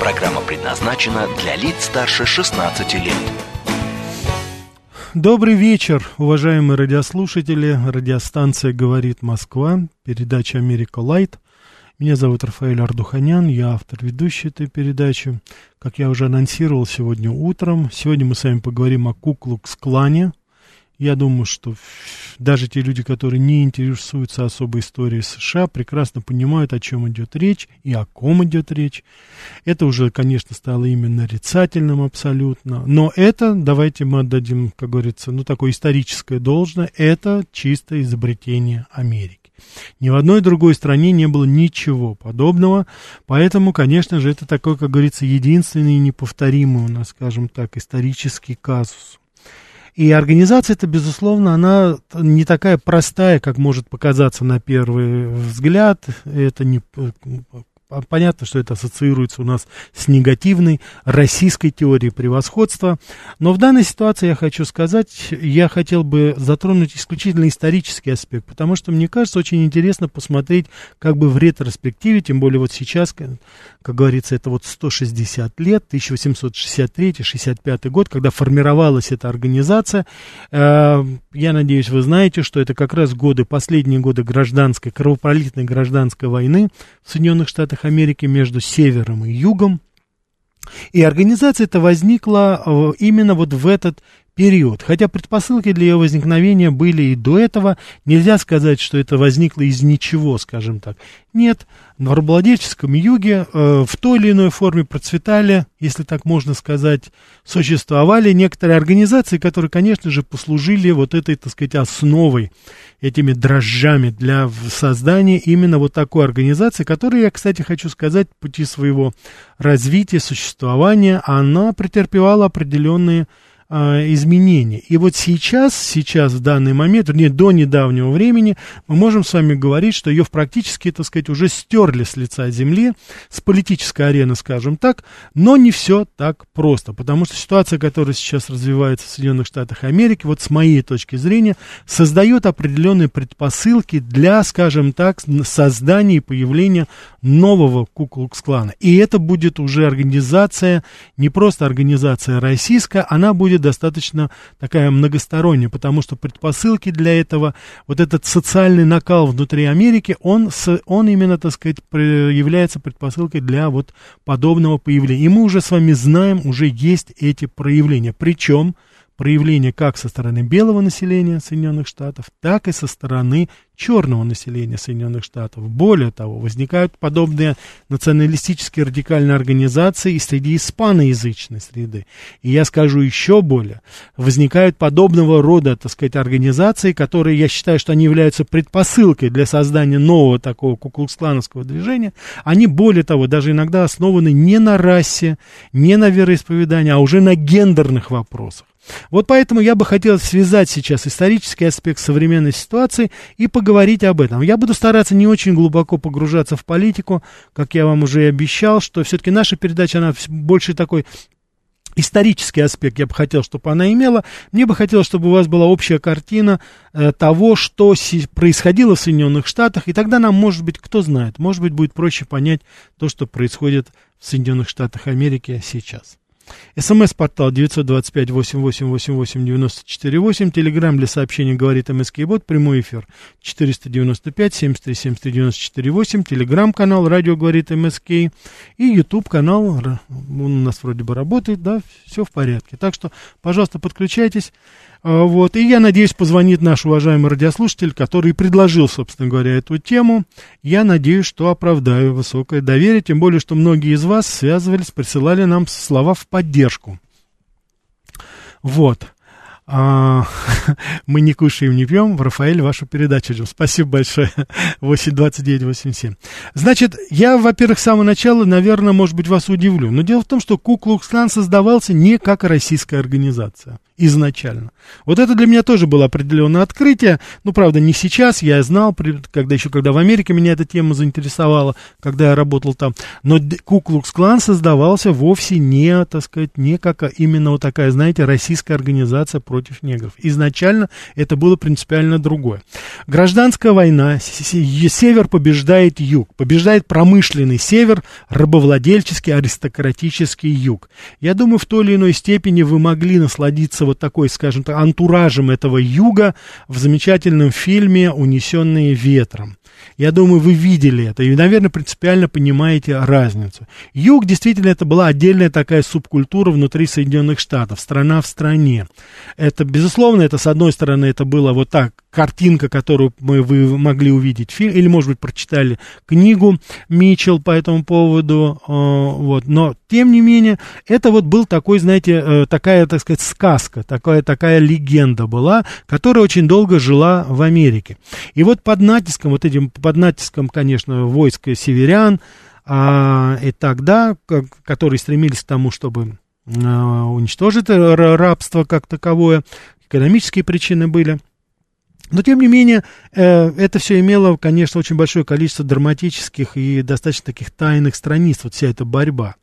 Программа предназначена для лиц старше 16 лет. Добрый вечер, уважаемые радиослушатели. Радиостанция «Говорит Москва», передача «Америка Light». Меня зовут Рафаэль Ардуханян, я автор ведущей этой передачи. Как я уже анонсировал сегодня утром, сегодня мы с вами поговорим о Куклукс-клане – я думаю, что даже те люди, которые не интересуются особой историей США, прекрасно понимают, о чем идет речь и о ком идет речь. Это уже, конечно, стало именно нарицательным абсолютно. Но это, давайте мы отдадим, как говорится, ну, такое историческое должное, это чистое изобретение Америки. Ни в одной другой стране не было ничего подобного, поэтому, конечно же, это такой, как говорится, единственный и неповторимый у нас, скажем так, исторический казус. И организация это, безусловно, она не такая простая, как может показаться на первый взгляд. Это не Понятно, что это ассоциируется у нас с негативной российской теорией превосходства. Но в данной ситуации я хочу сказать, я хотел бы затронуть исключительно исторический аспект, потому что мне кажется очень интересно посмотреть как бы в ретроспективе, тем более вот сейчас, как, говорится, это вот 160 лет, 1863-65 год, когда формировалась эта организация. Э, я надеюсь, вы знаете, что это как раз годы, последние годы гражданской, кровопролитной гражданской войны в Соединенных Штатах Штатах Америки между севером и югом. И организация эта возникла э, именно вот в этот период. Хотя предпосылки для ее возникновения были и до этого, нельзя сказать, что это возникло из ничего, скажем так. Нет, на рабовладельческом юге э, в той или иной форме процветали, если так можно сказать, существовали некоторые организации, которые, конечно же, послужили вот этой, так сказать, основой, этими дрожжами для создания именно вот такой организации, которая, я, кстати, хочу сказать, пути своего развития, существования, она претерпевала определенные а, изменения. И вот сейчас, сейчас, в данный момент, вернее, до недавнего времени, мы можем с вами говорить, что ее практически, так сказать, уже стерли с лица земли, с политической арены, скажем так, но не все так просто, потому что ситуация, которая сейчас развивается в Соединенных Штатах Америки, вот с моей точки зрения, создает определенные предпосылки для, скажем так, создания и появления нового Куклукс-клана. И это будет уже организация, не просто организация российская, она будет достаточно такая многосторонняя, потому что предпосылки для этого, вот этот социальный накал внутри Америки, он, он именно, так сказать, является предпосылкой для вот подобного появления. И мы уже с вами знаем, уже есть эти проявления. Причем проявления как со стороны белого населения Соединенных Штатов, так и со стороны черного населения Соединенных Штатов. Более того, возникают подобные националистические радикальные организации и среди испаноязычной среды. И я скажу еще более, возникают подобного рода, так сказать, организации, которые, я считаю, что они являются предпосылкой для создания нового такого куклуксклановского движения. Они, более того, даже иногда основаны не на расе, не на вероисповедании, а уже на гендерных вопросах. Вот поэтому я бы хотел связать сейчас исторический аспект современной ситуации и поговорить говорить об этом. Я буду стараться не очень глубоко погружаться в политику, как я вам уже и обещал, что все-таки наша передача, она больше такой исторический аспект я бы хотел, чтобы она имела. Мне бы хотелось, чтобы у вас была общая картина э, того, что си- происходило в Соединенных Штатах, и тогда нам, может быть, кто знает, может быть, будет проще понять то, что происходит в Соединенных Штатах Америки сейчас. СМС-портал 925-8888-94-8. Телеграмм для сообщений говорит МСК Бот. Прямой эфир 495-73-73-94-8. Телеграмм-канал Радио говорит МСК. И YouTube-канал, он у нас вроде бы работает, да, все в порядке. Так что, пожалуйста, подключайтесь. А, вот. И я надеюсь, позвонит наш уважаемый радиослушатель, который предложил, собственно говоря, эту тему. Я надеюсь, что оправдаю высокое доверие, тем более, что многие из вас связывались, присылали нам слова в поддержку. Вот. А, мы не кушаем, не пьем. Рафаэль, вашу передачу ждем. Спасибо большое. 82987. Значит, я, во-первых, с самого начала, наверное, может быть, вас удивлю. Но дело в том, что Куклукс-клан создавался не как российская организация изначально. Вот это для меня тоже было определенное открытие. Ну, правда, не сейчас, я знал, когда еще, когда в Америке меня эта тема заинтересовала, когда я работал там. Но Куклукс-клан создавался вовсе не, так сказать, не как именно вот такая, знаете, российская организация против негров. Изначально это было принципиально другое. Гражданская война, север побеждает юг, побеждает промышленный север, рабовладельческий, аристократический юг. Я думаю, в той или иной степени вы могли насладиться вот такой, скажем так, антуражем этого юга в замечательном фильме «Унесенные ветром». Я думаю, вы видели это и, наверное, принципиально понимаете разницу. Юг действительно это была отдельная такая субкультура внутри Соединенных Штатов, страна в стране. Это, безусловно, это, с одной стороны, это было вот так, картинка, которую мы, вы могли увидеть фильм, или, может быть, прочитали книгу Митчелл по этому поводу, э, вот, но, тем не менее, это вот был такой, знаете, э, такая, так сказать, сказка, такая, такая легенда была, которая очень долго жила в Америке. И вот под натиском, вот этим, под натиском, конечно, войск северян, а, и тогда, как, которые стремились к тому, чтобы а, уничтожить рабство как таковое, экономические причины были – но, тем не менее, э, это все имело, конечно, очень большое количество драматических и достаточно таких тайных страниц, вот вся эта борьба.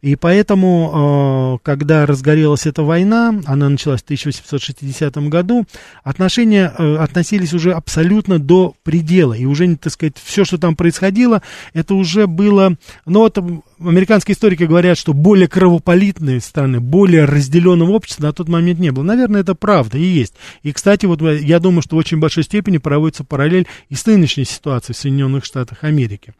И поэтому, э, когда разгорелась эта война, она началась в 1860 году, отношения э, относились уже абсолютно до предела. И уже, так сказать, все, что там происходило, это уже было... Ну, вот американские историки говорят, что более кровополитные страны, более разделенного общества на тот момент не было. Наверное, это правда и есть. И, кстати, вот я думаю, что в очень большой степени проводится параллель и с нынешней ситуацией в Соединенных Штатах Америки.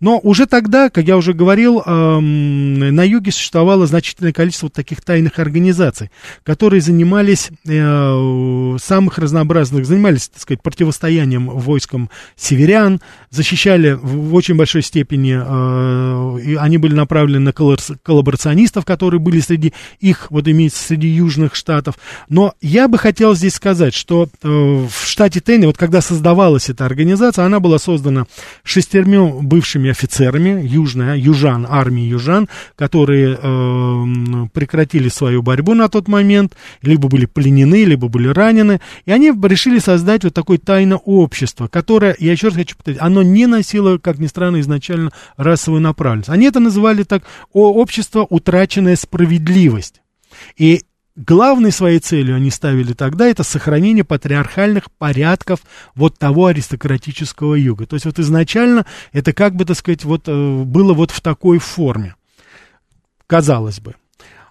Но уже тогда, как я уже говорил, эм, на юге существовало значительное количество таких тайных организаций, которые занимались э, самых разнообразных, занимались, так сказать, противостоянием войскам северян, защищали в, в очень большой степени, э, и они были направлены на коллаборационистов, которые были среди их, вот имеется среди южных штатов. Но я бы хотел здесь сказать, что э, в штате Тенни, вот когда создавалась эта организация, она была создана шестермя бывшими офицерами южная, южан, армии южан, которые э, прекратили свою борьбу на тот момент, либо были пленены, либо были ранены, и они решили создать вот такое тайное общество, которое, я еще раз хочу повторить, оно не носило, как ни странно, изначально расовую направленность. Они это называли так общество «утраченная справедливость». И главной своей целью они ставили тогда это сохранение патриархальных порядков вот того аристократического юга. То есть вот изначально это как бы, так сказать, вот э, было вот в такой форме, казалось бы.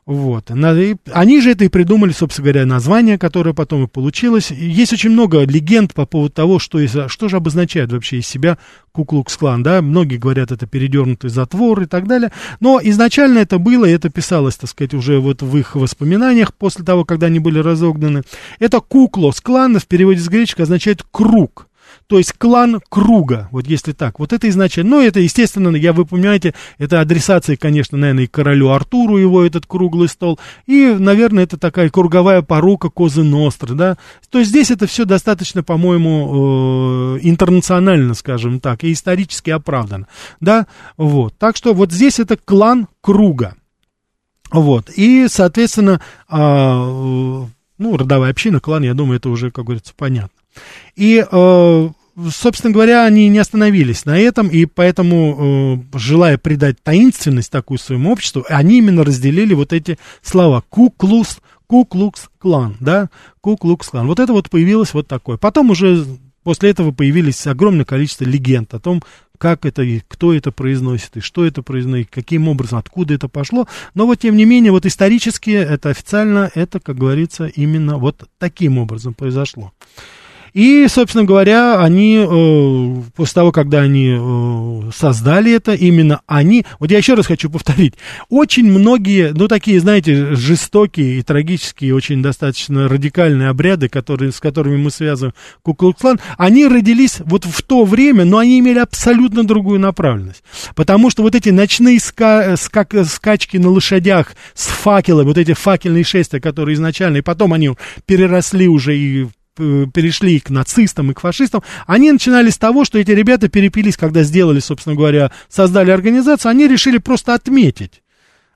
Вот. Они же это и придумали, собственно говоря, название, которое потом и получилось. Есть очень много легенд по поводу того, что, что же обозначает вообще из себя Куклукс-клан, да, многие говорят, это передернутый затвор и так далее, но изначально это было, и это писалось, так сказать, уже вот в их воспоминаниях после того, когда они были разогнаны. Это Куклос-клан, в переводе с греческого означает «круг», то есть клан круга, вот если так. Вот это изначально, ну, это, естественно, я, вы понимаете, это адресация, конечно, наверное, и королю Артуру его этот круглый стол, и, наверное, это такая круговая порука Козы Ностры, да. То есть здесь это все достаточно, по-моему, э, интернационально, скажем так, и исторически оправдано, да, вот. Так что вот здесь это клан круга. Вот, и, соответственно, э, ну, родовая община, клан, я думаю, это уже, как говорится, понятно. И, э, собственно говоря, они не остановились на этом, и поэтому, э, желая придать таинственность такую своему обществу, они именно разделили вот эти слова «куклус», «куклукс-клан», да, «куклукс-клан». Вот это вот появилось вот такое. Потом уже после этого появились огромное количество легенд о том, как это и кто это произносит, и что это произносит, каким образом, откуда это пошло. Но вот, тем не менее, вот исторически это официально, это, как говорится, именно вот таким образом произошло. И, собственно говоря, они, э, после того, когда они э, создали это, именно они, вот я еще раз хочу повторить, очень многие, ну, такие, знаете, жестокие и трагические, очень достаточно радикальные обряды, которые, с которыми мы связываем Куклукс-клан, они родились вот в то время, но они имели абсолютно другую направленность. Потому что вот эти ночные ска скак скачки на лошадях с факелами, вот эти факельные шествия, которые изначально, и потом они переросли уже и перешли к нацистам и к фашистам, они начинали с того, что эти ребята перепились, когда сделали, собственно говоря, создали организацию, они решили просто отметить.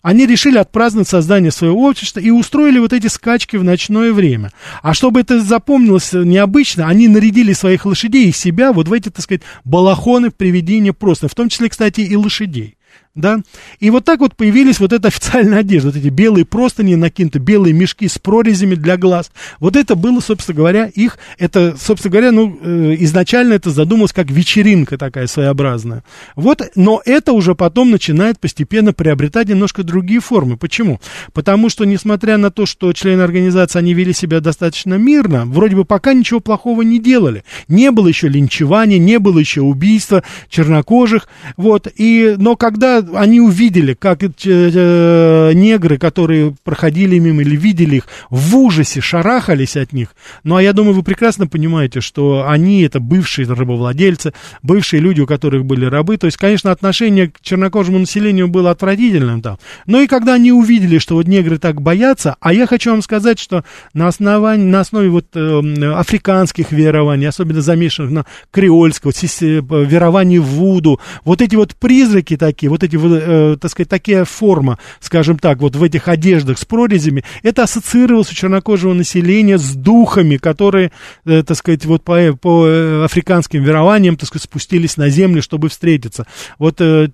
Они решили отпраздновать создание своего общества и устроили вот эти скачки в ночное время. А чтобы это запомнилось необычно, они нарядили своих лошадей и себя вот в эти, так сказать, балахоны приведения просто, в том числе, кстати, и лошадей да, и вот так вот появились вот эта официальная одежда, вот эти белые простыни накинуты, белые мешки с прорезями для глаз, вот это было, собственно говоря, их, это, собственно говоря, ну, э, изначально это задумалось как вечеринка такая своеобразная, вот, но это уже потом начинает постепенно приобретать немножко другие формы, почему? Потому что, несмотря на то, что члены организации, они вели себя достаточно мирно, вроде бы пока ничего плохого не делали, не было еще линчевания, не было еще убийства чернокожих, вот, и, но когда они увидели, как э, э, негры, которые проходили мимо или видели их, в ужасе шарахались от них. Ну, а я думаю, вы прекрасно понимаете, что они это бывшие рабовладельцы, бывшие люди, у которых были рабы. То есть, конечно, отношение к чернокожему населению было отвратительным там. Но и когда они увидели, что вот негры так боятся, а я хочу вам сказать, что на основании, на основе вот э, африканских верований, особенно замешанных на креольского, э, верований в Вуду, вот эти вот призраки такие, вот эти э, так сказать, такая форма, скажем так, вот в этих одеждах с прорезями, это ассоциировалось у чернокожего населения с духами, которые, э, так сказать, вот по, по э, африканским верованиям, так сказать, спустились на землю, чтобы встретиться. Вот э,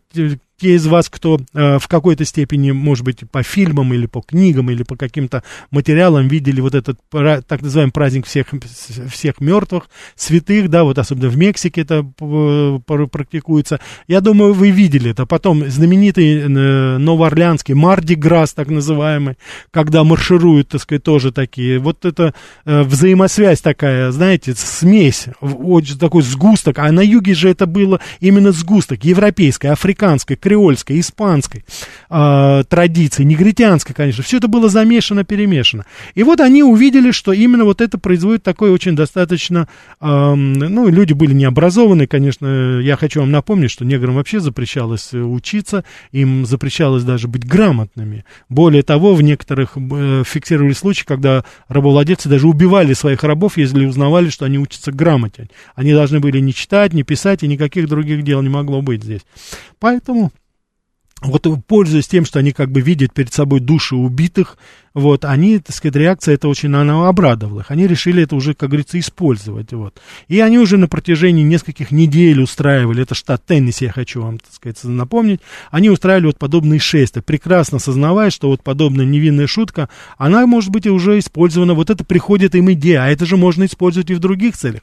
те из вас, кто э, в какой-то степени, может быть, по фильмам или по книгам или по каким-то материалам видели вот этот так называемый праздник всех, всех мертвых, святых, да, вот особенно в Мексике это практикуется. Я думаю, вы видели это. Потом знаменитый э, новоорлеанский Марди Грас, так называемый, когда маршируют, так сказать, тоже такие. Вот это э, взаимосвязь такая, знаете, смесь, очень такой сгусток. А на юге же это было именно сгусток, европейской, африканской, креольской, испанской э, традиции, негритянской, конечно, все это было замешано, перемешано. И вот они увидели, что именно вот это производит такой очень достаточно, э, ну, люди были необразованные, конечно, я хочу вам напомнить, что неграм вообще запрещалось э, учиться, им запрещалось даже быть грамотными. Более того, в некоторых э, фиксировали случаи, когда рабовладельцы даже убивали своих рабов, если узнавали, что они учатся грамоте. Они должны были не читать, не писать, и никаких других дел не могло быть здесь. Поэтому вот пользуясь тем, что они как бы видят перед собой души убитых, вот, они, так сказать, реакция это очень, она обрадовала их. Они решили это уже, как говорится, использовать, вот. И они уже на протяжении нескольких недель устраивали, это штат Теннесси, я хочу вам, так сказать, напомнить, они устраивали вот подобные шествия, прекрасно сознавая, что вот подобная невинная шутка, она, может быть, уже использована, вот это приходит им идея, а это же можно использовать и в других целях.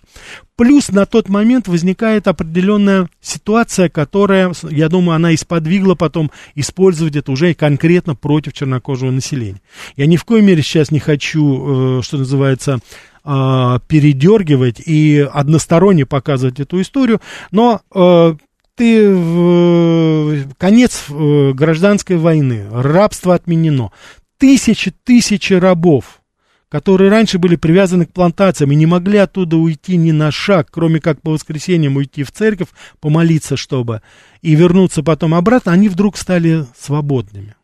Плюс на тот момент возникает определенная ситуация, которая, я думаю, она и сподвигла потом использовать это уже конкретно против чернокожего населения. Я ни в коей мере сейчас не хочу, э, что называется, э, передергивать и односторонне показывать эту историю, но э, ты в конец гражданской войны, рабство отменено, тысячи тысячи рабов, которые раньше были привязаны к плантациям и не могли оттуда уйти ни на шаг, кроме как по воскресеньям уйти в церковь, помолиться, чтобы, и вернуться потом обратно, они вдруг стали свободными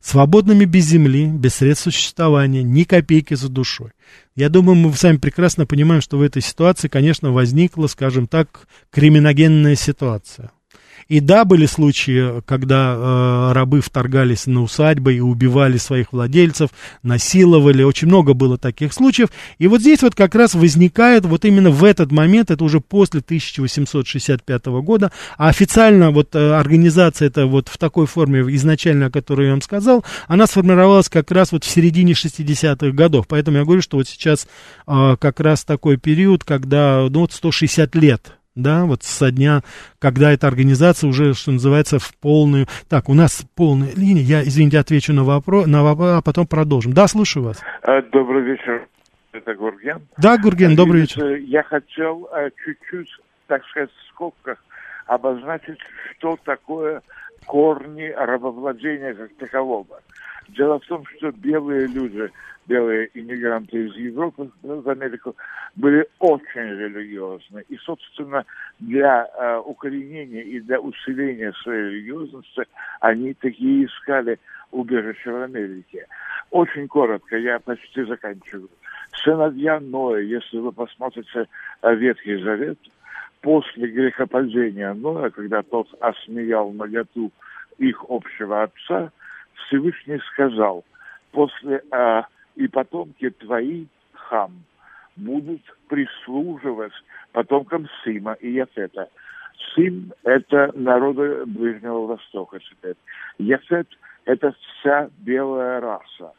свободными без земли, без средств существования, ни копейки за душой. Я думаю, мы сами прекрасно понимаем, что в этой ситуации, конечно, возникла, скажем так, криминогенная ситуация. И да, были случаи, когда э, рабы вторгались на усадьбы и убивали своих владельцев, насиловали. Очень много было таких случаев. И вот здесь вот как раз возникает вот именно в этот момент, это уже после 1865 года, а официально вот э, организация это вот в такой форме изначально, о которой я вам сказал, она сформировалась как раз вот в середине 60-х годов. Поэтому я говорю, что вот сейчас э, как раз такой период, когда ну, вот 160 лет да, вот со дня, когда эта организация уже, что называется, в полную... Так, у нас полная линия, я, извините, отвечу на вопрос, на вопрос, а потом продолжим. Да, слушаю вас. А, добрый вечер. Это Гурген. Да, Гурген, добрый вечер. Я хотел э, чуть-чуть, так сказать, в скобках обозначить, что такое корни рабовладения как такового. Дело в том, что белые люди, белые иммигранты из Европы в Америку были очень религиозны. И, собственно, для э, укоренения и для усиления своей религиозности они такие искали убежище в Америке. Очень коротко, я почти заканчиваю. Сыновья Ноя, если вы посмотрите э, Ветхий Завет, после грехопадения Ноя, когда тот осмеял наготу их общего отца, Всевышний сказал, после а, и потомки твои, хам, будут прислуживать потомкам Сима и Яфета. Сим – это народы Ближнего Востока теперь. Яфет – это вся белая раса.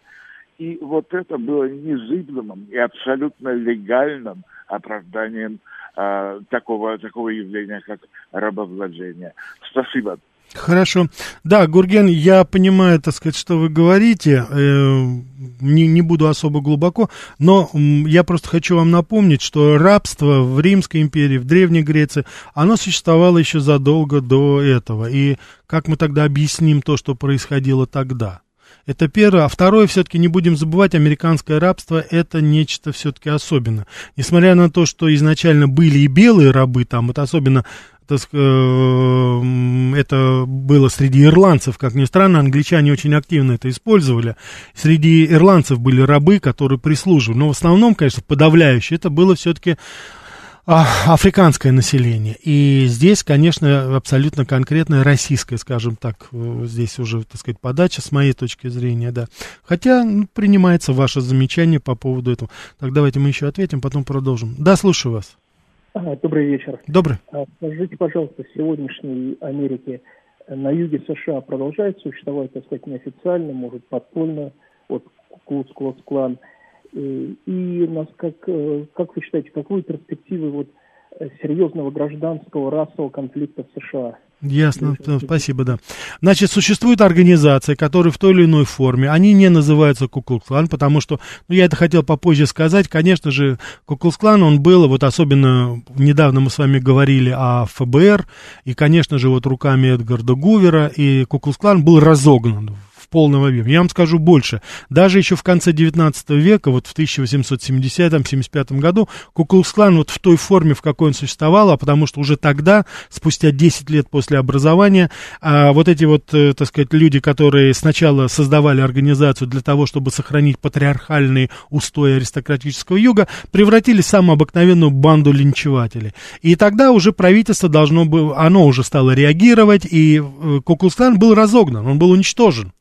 И вот это было незыблемым и абсолютно легальным оправданием э, такого, такого явления, как рабовладение. Спасибо. Хорошо. Да, Гурген, я понимаю, так сказать, что вы говорите, э, не, не буду особо глубоко, но я просто хочу вам напомнить, что рабство в Римской империи, в Древней Греции, оно существовало еще задолго до этого. И как мы тогда объясним то, что происходило тогда? Это первое. А второе, все-таки не будем забывать, американское рабство это нечто все-таки особенное. Несмотря на то, что изначально были и белые рабы, там, вот особенно э, это было среди ирландцев, как ни странно, англичане очень активно это использовали. Среди ирландцев были рабы, которые прислуживали. Но в основном, конечно, подавляющее, это было все-таки а, африканское население. И здесь, конечно, абсолютно конкретная российская, скажем так, э, здесь уже, так сказать, подача с моей точки зрения, да. Хотя ну, принимается ваше замечание по поводу этого. Так, давайте мы еще ответим, потом продолжим. Да, слушаю вас. Добрый вечер. Добрый. А, скажите, пожалуйста, в сегодняшней Америке на юге США продолжает существовать, так сказать, неофициально, может, подпольно, вот Клуц-Клоц-Клан. И, и нас как, э, как вы считаете, какую перспективы вот э, серьезного гражданского расового конфликта в США? Ясно, спасибо, да. Значит, существует организация, которые в той или иной форме, они не называются Куклукс-клан, потому что, ну, я это хотел попозже сказать, конечно же, Куклукс-клан, он был, вот особенно недавно мы с вами говорили о ФБР, и, конечно же, вот руками Эдгарда Гувера, и Куклукс-клан был разогнан полном объеме. Я вам скажу больше. Даже еще в конце 19 века, вот в 1870-75 году, Куклукс-клан вот в той форме, в какой он существовал, а потому что уже тогда, спустя 10 лет после образования, а, вот эти вот, э, так сказать, люди, которые сначала создавали организацию для того, чтобы сохранить патриархальные устои аристократического юга, превратились в самую обыкновенную банду линчевателей. И тогда уже правительство должно было, оно уже стало реагировать, и э, Куклукс-клан был разогнан, он был уничтожен.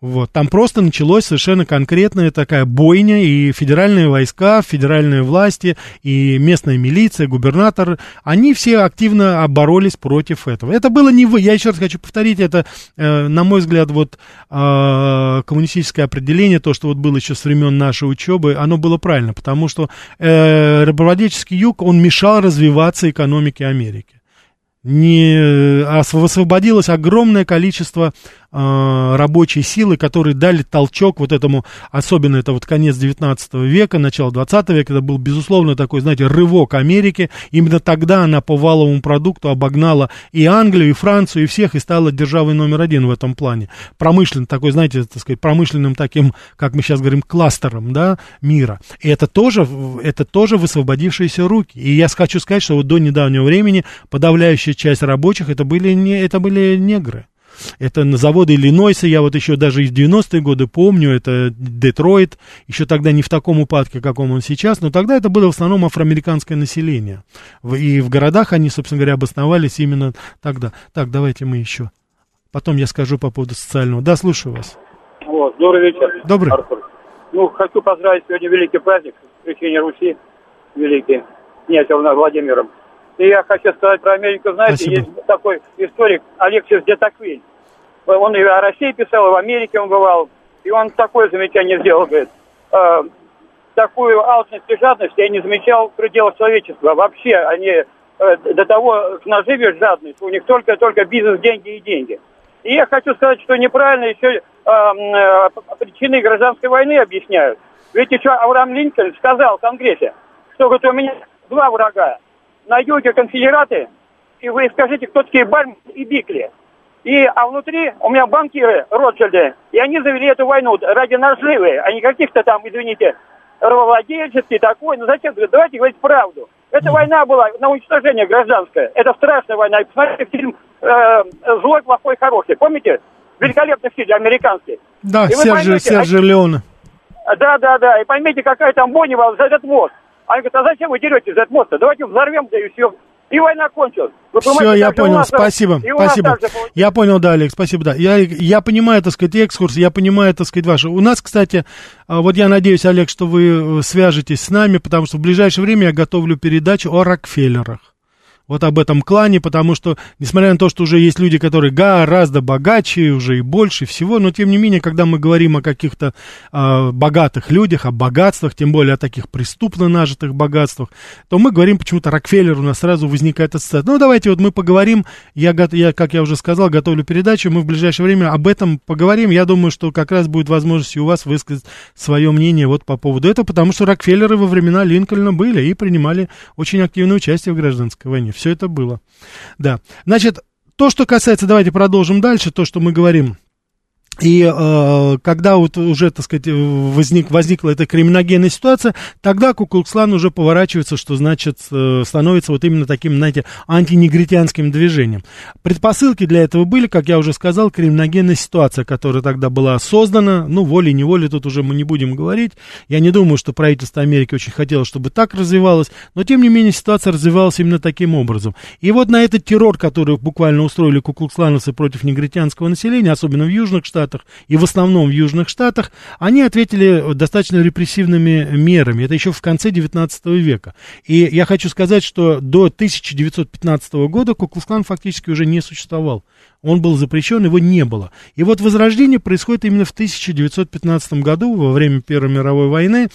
Вот, там просто началась совершенно конкретная такая бойня, и федеральные войска, федеральные власти, и местная милиция, губернатор, они все активно боролись против этого. Это было не вы, я еще раз хочу повторить, это, э, на мой взгляд, вот э, коммунистическое определение, то, что вот было еще с времен нашей учебы, оно было правильно, потому что э, рабовладельческий юг, он мешал развиваться экономике Америки. Не э, освободилось огромное количество э, рабочей силы, которые дали толчок вот этому, особенно это вот конец 19 века, начало 20 века, это был, безусловно, такой, знаете, рывок Америки. Именно тогда она по валовому продукту обогнала и Англию, и Францию, и всех, и стала державой номер один в этом плане. Промышленно, такой, знаете, так сказать, промышленным таким, как мы сейчас говорим, кластером, да, мира. И это тоже, это тоже высвободившиеся руки. И я хочу сказать, что вот до недавнего времени подавляющая часть рабочих это были, не, это были негры. Это на заводы Иллинойса, я вот еще даже из 90-е годы помню, это Детройт, еще тогда не в таком упадке, каком он сейчас, но тогда это было в основном афроамериканское население. И в городах они, собственно говоря, обосновались именно тогда. Так, давайте мы еще. Потом я скажу по поводу социального. Да, слушаю вас. Вот, добрый вечер. Добрый. Артур. Ну, хочу поздравить сегодня великий праздник, крещение Руси, великий, князем Владимиром. И я хочу сказать про Америку. Знаете, Спасибо. есть такой историк Алексис Детаквиль. Он и о России писал, и в Америке он бывал. И он такое замечание сделал, говорит, э, такую алчность и жадность я не замечал в пределах человечества. Вообще они э, до того к наживе жадность, у них только-только бизнес, деньги и деньги. И я хочу сказать, что неправильно еще э, э, причины гражданской войны объясняют. Ведь еще Авраам Линкольн сказал в Конгрессе, что говорит, у меня два врага. На юге конфедераты, и вы скажите, кто такие Бальм и Бикли. И, а внутри у меня банкиры Ротшильды, и они завели эту войну ради наживы, а не каких-то там, извините, рабовладельческий такой. Ну зачем? Давайте говорить правду. Эта война была на уничтожение гражданское. Это страшная война. И посмотрите фильм э, «Злой, плохой, хороший». Помните? Великолепный фильм американский. Да, Сержи, Сержи Леона. Да, да, да. И поймите, какая там бойня за этот мост. Они говорят, а зачем вы деретесь за этот мост? Давайте взорвем, да и все. И война кончилась. Вы Все, я понял, спасибо, спасибо. Я понял, да, Олег, спасибо, да. Я, я понимаю, так сказать, экскурс, я понимаю, так сказать, ваше. У нас, кстати, а, вот я надеюсь, Олег, что вы э, свяжетесь с нами, потому что в ближайшее время я готовлю передачу о Рокфеллерах вот об этом клане, потому что, несмотря на то, что уже есть люди, которые гораздо богаче, уже и больше всего, но тем не менее, когда мы говорим о каких-то э, богатых людях, о богатствах, тем более о таких преступно нажитых богатствах, то мы говорим почему-то Рокфеллер, у нас сразу возникает ассоциация. Ну, давайте вот мы поговорим, я, я, как я уже сказал, готовлю передачу, мы в ближайшее время об этом поговорим. Я думаю, что как раз будет возможность у вас высказать свое мнение вот по поводу этого, потому что Рокфеллеры во времена Линкольна были и принимали очень активное участие в гражданской войне все это было. Да. Значит, то, что касается, давайте продолжим дальше, то, что мы говорим и э, когда вот уже, так сказать, возник, возникла эта криминогенная ситуация, тогда Куклукслан уже поворачивается, что значит э, становится вот именно таким, знаете, антинегритянским движением. Предпосылки для этого были, как я уже сказал, криминогенная ситуация, которая тогда была создана, ну, волей-неволей тут уже мы не будем говорить. Я не думаю, что правительство Америки очень хотело, чтобы так развивалось, но тем не менее ситуация развивалась именно таким образом. И вот на этот террор, который буквально устроили куклукслановцы против негритянского населения, особенно в южных штатах, Штатах и в основном в Южных Штатах, они ответили достаточно репрессивными мерами. Это еще в конце 19 века. И я хочу сказать, что до 1915 года Куклус-клан фактически уже не существовал. Он был запрещен, его не было. И вот возрождение происходит именно в 1915 году, во время Первой мировой войны.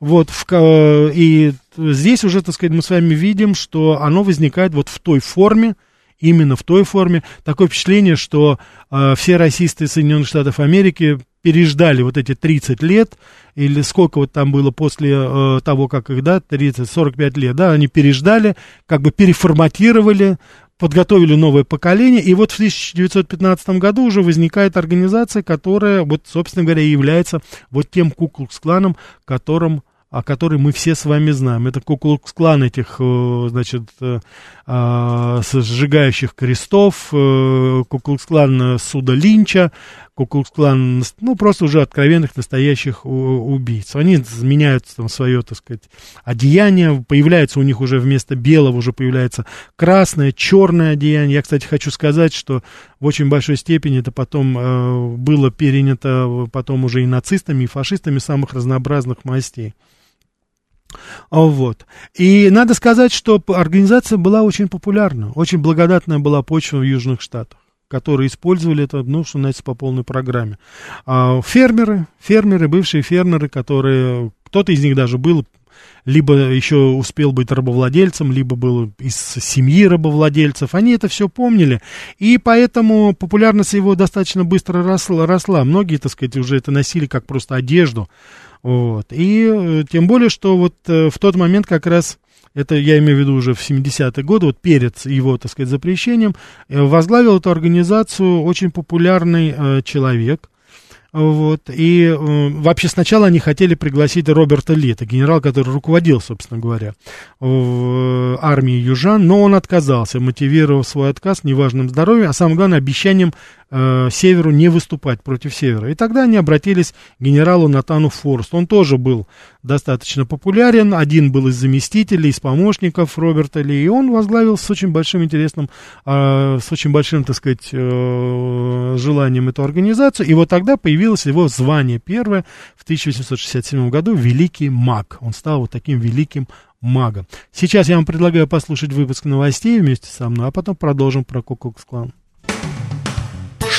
Вот, в, и здесь уже, так сказать, мы с вами видим, что оно возникает вот в той форме, именно в той форме. Такое впечатление, что э, все расисты Соединенных Штатов Америки переждали вот эти 30 лет, или сколько вот там было после э, того, как их, да, 30-45 лет, да, они переждали, как бы переформатировали, подготовили новое поколение, и вот в 1915 году уже возникает организация, которая, вот, собственно говоря, является вот тем Куклукс-кланом, которым о которой мы все с вами знаем. Это Куклукс-клан этих, э, значит, э, а, сжигающих крестов, э, Куклукс-клан суда Линча, Куклукс-клан, ну, просто уже откровенных настоящих убийц. Они меняют там свое, так сказать, одеяние, появляется у них уже вместо белого уже появляется красное, черное одеяние. Я, кстати, хочу сказать, что в очень большой степени это потом было перенято потом уже и нацистами, и фашистами самых разнообразных мастей. А вот. И надо сказать, что организация была очень популярна, очень благодатная была почва в Южных Штатах которые использовали это, ну, что называется, по полной программе. А фермеры, фермеры, бывшие фермеры, которые, кто-то из них даже был либо еще успел быть рабовладельцем, либо был из семьи рабовладельцев. Они это все помнили, и поэтому популярность его достаточно быстро росла. росла. Многие, так сказать, уже это носили как просто одежду. Вот. И э, тем более, что вот э, в тот момент как раз, это я имею в виду уже в 70-е годы, вот перед его, так сказать, запрещением, э, возглавил эту организацию очень популярный человек, вот, и э, вообще сначала они хотели пригласить Роберта Ли, это генерал, который руководил, собственно говоря, в армии южан, но он отказался, мотивировав свой отказ неважным здоровьем, а самое главное, обещанием э, Северу не выступать против Севера. И тогда они обратились к генералу Натану Форст. Он тоже был достаточно популярен, один был из заместителей, из помощников Роберта Ли, и он возглавил с очень большим интересным, э, с очень большим, так сказать, э, желанием эту организацию. И вот тогда появилось его звание первое в 1867 году «Великий маг». Он стал вот таким великим магом. Сейчас я вам предлагаю послушать выпуск новостей вместе со мной, а потом продолжим про Куклукс-клан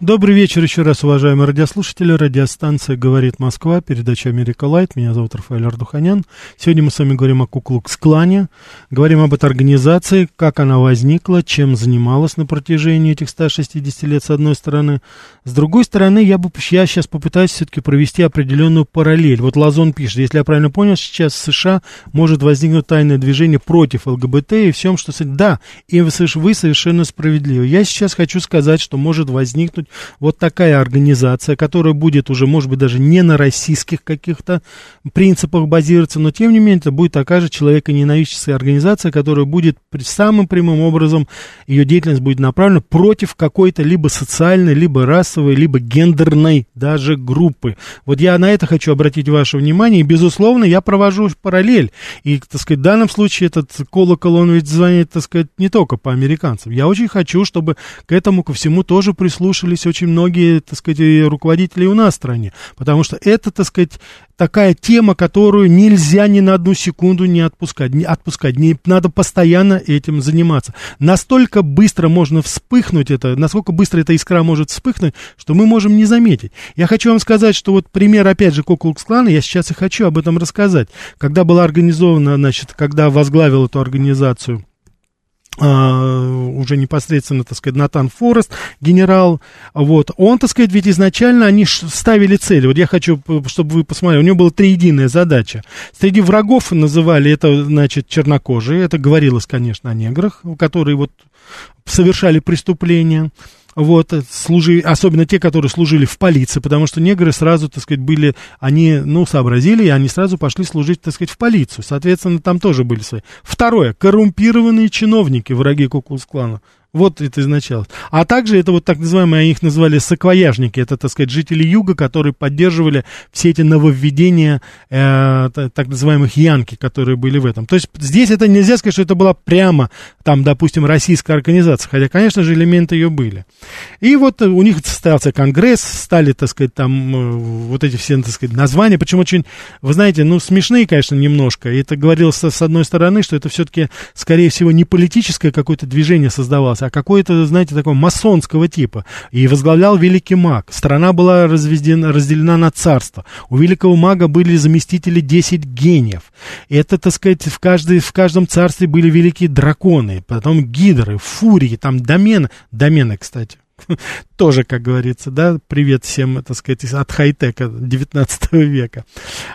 Добрый вечер еще раз, уважаемые радиослушатели. Радиостанция «Говорит Москва», передача «Америка Light». Меня зовут Рафаэль Ардуханян. Сегодня мы с вами говорим о Куклукс-клане, говорим об этой организации, как она возникла, чем занималась на протяжении этих 160 лет, с одной стороны. С другой стороны, я, бы, я сейчас попытаюсь все-таки провести определенную параллель. Вот Лазон пишет, если я правильно понял, сейчас в США может возникнуть тайное движение против ЛГБТ и всем, что... Да, и вы совершенно справедливы. Я сейчас хочу сказать, что может возникнуть быть вот такая организация, которая будет уже, может быть, даже не на российских каких-то принципах базироваться, но тем не менее это будет такая же человеконенавидческая организация, которая будет самым прямым образом, ее деятельность будет направлена против какой-то либо социальной, либо расовой, либо гендерной даже группы. Вот я на это хочу обратить ваше внимание, и, безусловно, я провожу параллель. И, так сказать, в данном случае этот колокол, он ведь звонит, так сказать, не только по американцам. Я очень хочу, чтобы к этому, ко всему тоже прислушались задумались очень многие, так сказать, руководители у нас в стране, потому что это, так сказать, такая тема, которую нельзя ни на одну секунду не отпускать, не отпускать, не, надо постоянно этим заниматься. Настолько быстро можно вспыхнуть это, насколько быстро эта искра может вспыхнуть, что мы можем не заметить. Я хочу вам сказать, что вот пример, опять же, Куклукс-клана, я сейчас и хочу об этом рассказать. Когда была организована, значит, когда возглавил эту организацию уже непосредственно, так сказать, Натан Форест, генерал, вот, он, так сказать, ведь изначально они ставили цели, вот я хочу, чтобы вы посмотрели, у него была триединая задача, среди врагов называли это, значит, чернокожие, это говорилось, конечно, о неграх, которые вот совершали преступления, вот, служи, особенно те, которые служили в полиции, потому что негры сразу, так сказать, были, они, ну, сообразили, и они сразу пошли служить, так сказать, в полицию. Соответственно, там тоже были свои. Второе, коррумпированные чиновники, враги Куклус-клана. Вот это изначалось. А также это вот так называемые, их называли саквояжники, это, так сказать, жители юга, которые поддерживали все эти нововведения э, так называемых янки, которые были в этом. То есть здесь это нельзя сказать, что это была прямо, там, допустим, российская организация, хотя, конечно же, элементы ее были. И вот у них состоялся конгресс, стали, так сказать, там э, вот эти все, так сказать, названия, почему очень, вы знаете, ну, смешные, конечно, немножко. И это говорилось, с одной стороны, что это все-таки, скорее всего, не политическое какое-то движение создавалось, а какое-то, знаете, такого масонского типа. И возглавлял великий маг. Страна была разведена, разделена на царство. У великого мага были заместители 10 гениев. Это, так сказать, в, каждой, в каждом царстве были великие драконы, потом гидры, фурии, там домены, домены, кстати. тоже, как говорится, да, привет всем, так сказать, от хай-тека 19 века.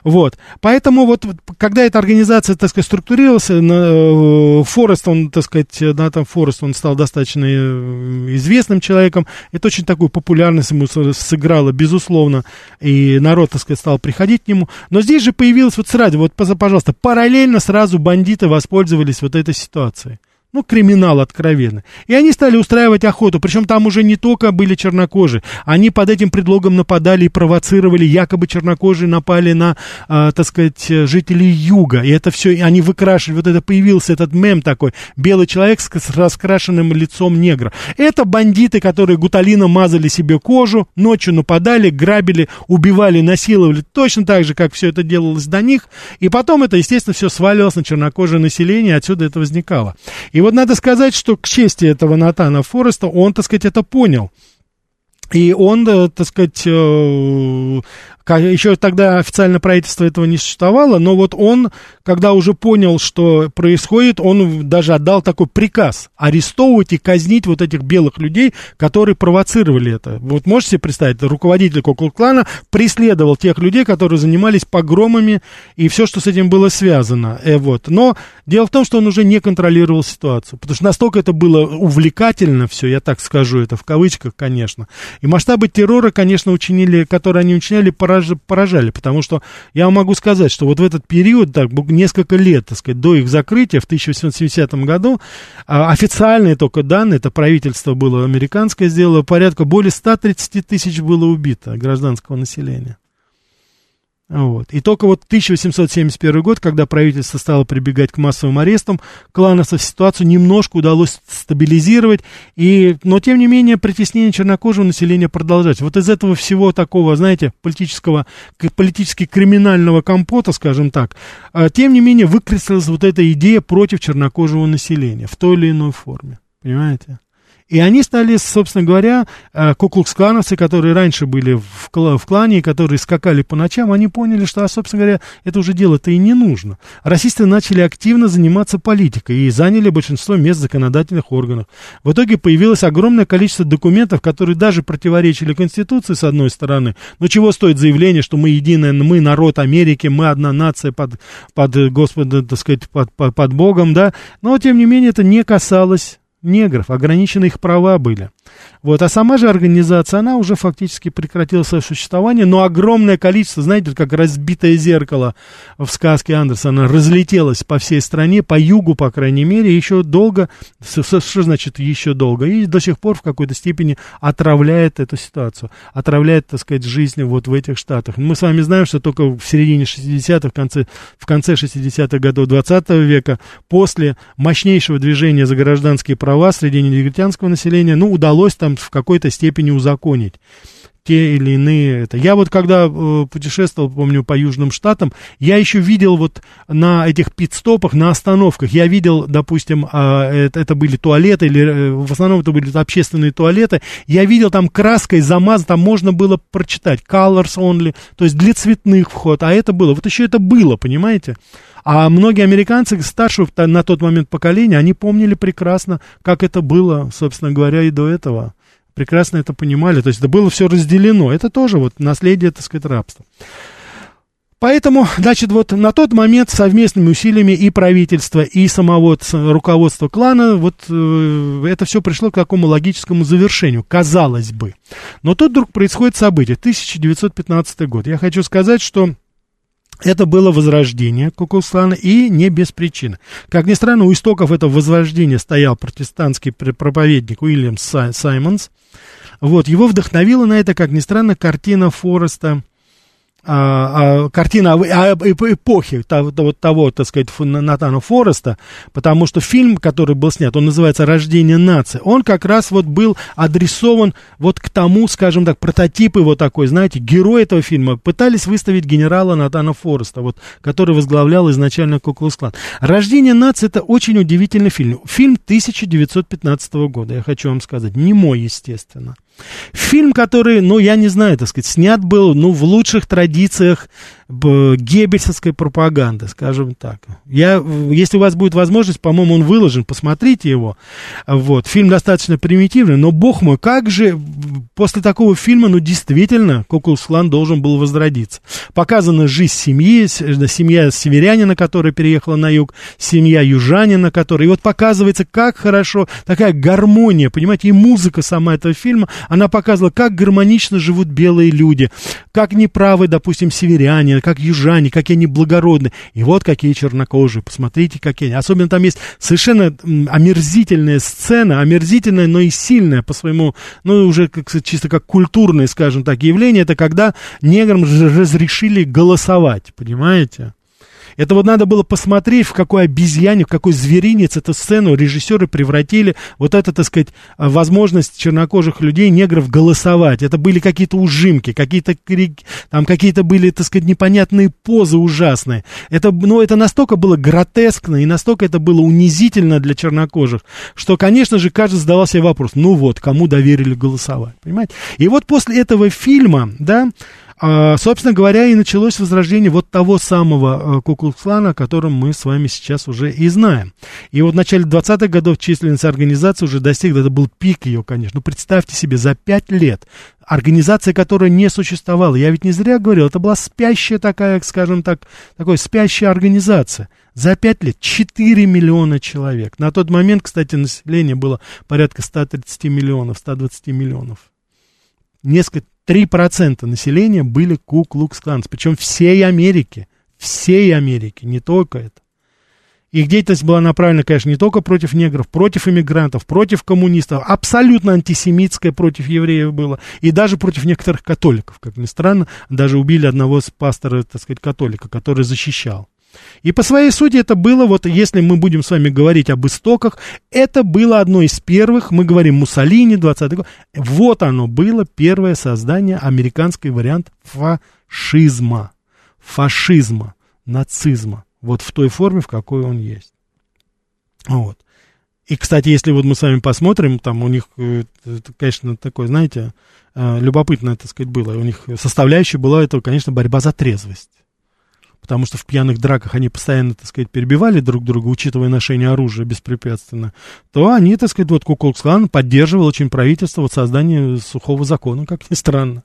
Вот, поэтому вот, когда эта организация, так сказать, структурировалась, э, Форест, он, так сказать, на там Форест, он стал достаточно э, известным человеком, это очень такую популярность ему сыграло, безусловно, и народ, так сказать, стал приходить к нему, но здесь же появилось вот сразу, вот, пожалуйста, параллельно сразу бандиты воспользовались вот этой ситуацией ну, криминал откровенно. И они стали устраивать охоту, причем там уже не только были чернокожие, они под этим предлогом нападали и провоцировали, якобы чернокожие напали на, э, так сказать, жителей юга, и это все, они выкрашивали, вот это появился этот мем такой, белый человек с, с раскрашенным лицом негра. Это бандиты, которые гуталином мазали себе кожу, ночью нападали, грабили, убивали, насиловали, точно так же, как все это делалось до них, и потом это, естественно, все сваливалось на чернокожее население, отсюда это возникало. И и вот надо сказать, что к чести этого Натана Фореста, он, так сказать, это понял. И он, э, так сказать, э, еще тогда официально правительство этого не существовало, но вот он, когда уже понял, что происходит, он даже отдал такой приказ арестовывать и казнить вот этих белых людей, которые провоцировали это. Вот можете себе представить, руководитель Куклу-клана преследовал тех людей, которые занимались погромами и все, что с этим было связано. Э, вот. Но дело в том, что он уже не контролировал ситуацию, потому что настолько это было увлекательно все, я так скажу это в кавычках, конечно. И масштабы террора, конечно, учинили, которые они учиняли, поражали поражали, потому что я могу сказать, что вот в этот период, так, несколько лет, так сказать, до их закрытия в 1870 году, а, официальные только данные, это правительство было американское, сделало порядка более 130 тысяч было убито гражданского населения. Вот. И только вот 1871 год, когда правительство стало прибегать к массовым арестам, клановцев ситуацию немножко удалось стабилизировать, и, но тем не менее притеснение чернокожего населения продолжается. Вот из этого всего такого, знаете, политического, политически криминального компота, скажем так, а, тем не менее выкрестилась вот эта идея против чернокожего населения в той или иной форме. Понимаете? И они стали, собственно говоря, э, куклукс-клановцы, которые раньше были в, кла в клане, которые скакали по ночам, они поняли, что, а, собственно говоря, это уже дело-то и не нужно. Расисты начали активно заниматься политикой и заняли большинство мест в законодательных органах. В итоге появилось огромное количество документов, которые даже противоречили Конституции, с одной стороны, но чего стоит заявление, что мы единая, мы народ Америки, мы одна нация под, под Господа, так сказать, под, под, под Богом, да, но, тем не менее, это не касалось негров, ограничены их права были. Вот, а сама же организация, она уже фактически прекратила свое существование, но огромное количество, знаете, как разбитое зеркало в сказке Андерсона, разлетелось по всей стране, по югу, по крайней мере, еще долго, что значит еще долго, и до сих пор в какой-то степени отравляет эту ситуацию, отравляет, так сказать, жизнь вот в этих штатах. Мы с вами знаем, что только в середине 60-х, в конце, в конце 60-х годов 20 века, после мощнейшего движения за гражданские права среди негритянского населения, ну, удалось там в какой-то степени узаконить те или иные это. Я вот когда э, путешествовал, помню, по Южным Штатам, я еще видел вот на этих пит-стопах, на остановках, я видел, допустим, э, это, это были туалеты, или э, в основном это были общественные туалеты, я видел там краской замаз, там можно было прочитать colors only, то есть для цветных вход, а это было, вот еще это было, понимаете? А многие американцы старшего на тот момент поколения, они помнили прекрасно, как это было, собственно говоря, и до этого. Прекрасно это понимали. То есть это было все разделено. Это тоже вот наследие, так сказать, рабства. Поэтому, значит, вот на тот момент совместными усилиями и правительства, и самого руководства клана, вот э, это все пришло к такому логическому завершению, казалось бы. Но тут вдруг происходит событие, 1915 год. Я хочу сказать, что это было возрождение Кукулслана и не без причины. Как ни странно, у истоков этого возрождения стоял протестантский проповедник Уильям Саймонс. Вот, его вдохновила на это, как ни странно, картина Фореста а, а, картина а, эпохи того, того, того, так сказать, Натана Фореста, потому что фильм, который был снят, он называется «Рождение нации», он как раз вот был адресован вот к тому, скажем так, прототип его такой, знаете, герой этого фильма, пытались выставить генерала Натана Фореста, вот, который возглавлял изначально Куклус-клан. «Рождение нации» — это очень удивительный фильм. Фильм 1915 года, я хочу вам сказать, не мой, естественно. Фильм, который, ну, я не знаю, так сказать, снят был, ну, в лучших традициях геббельсовской пропаганды, скажем так. Я, если у вас будет возможность, по-моему, он выложен, посмотрите его. Вот. Фильм достаточно примитивный, но, бог мой, как же после такого фильма, ну, действительно, Куклус-клан должен был возродиться. Показана жизнь семьи, семья северянина, которая переехала на юг, семья южанина, который... И вот показывается, как хорошо, такая гармония, понимаете, и музыка сама этого фильма, она показывала, как гармонично живут белые люди, как неправы, допустим, северяне, как южане, какие они благородны. И вот какие чернокожие, посмотрите, какие они. Особенно там есть совершенно омерзительная сцена, омерзительная, но и сильная по своему, ну, уже как, чисто как культурное, скажем так, явление. Это когда неграм разрешили голосовать, понимаете? Это вот надо было посмотреть, в какой обезьяне, в какой зверинец эту сцену режиссеры превратили. Вот это, так сказать, возможность чернокожих людей, негров, голосовать. Это были какие-то ужимки, какие-то там какие-то были, так сказать, непонятные позы ужасные. Это, ну, это настолько было гротескно и настолько это было унизительно для чернокожих, что, конечно же, каждый задавал себе вопрос, ну вот, кому доверили голосовать, понимаете? И вот после этого фильма, да, а, собственно говоря, и началось возрождение вот того самого э, Куклукс-клана, о котором мы с вами сейчас уже и знаем. И вот в начале 20-х годов численность организации уже достигла, это был пик ее, конечно. Ну, представьте себе, за пять лет организация, которая не существовала, я ведь не зря говорил, это была спящая такая, скажем так, такой спящая организация. За пять лет 4 миллиона человек. На тот момент, кстати, население было порядка 130 миллионов, 120 миллионов. Несколько 3% населения были Ку-Клукс-Кланс, причем всей Америки, всей Америки, не только это. Их деятельность была направлена, конечно, не только против негров, против иммигрантов, против коммунистов, абсолютно антисемитская против евреев было, и даже против некоторых католиков, как ни странно, даже убили одного из пастора, так сказать, католика, который защищал. И по своей сути это было, вот если мы будем с вами говорить об истоках, это было одно из первых, мы говорим Муссолини, 20 год, вот оно было первое создание, американский вариант фашизма, фашизма, нацизма, вот в той форме, в какой он есть. Вот. И, кстати, если вот мы с вами посмотрим, там у них, э, конечно, такое, знаете, э, любопытное, так сказать, было. У них составляющая была это, конечно, борьба за трезвость потому что в пьяных драках они постоянно, так сказать, перебивали друг друга, учитывая ношение оружия беспрепятственно, то они, так сказать, вот Куклукс-клан поддерживал очень правительство вот создание сухого закона, как ни странно.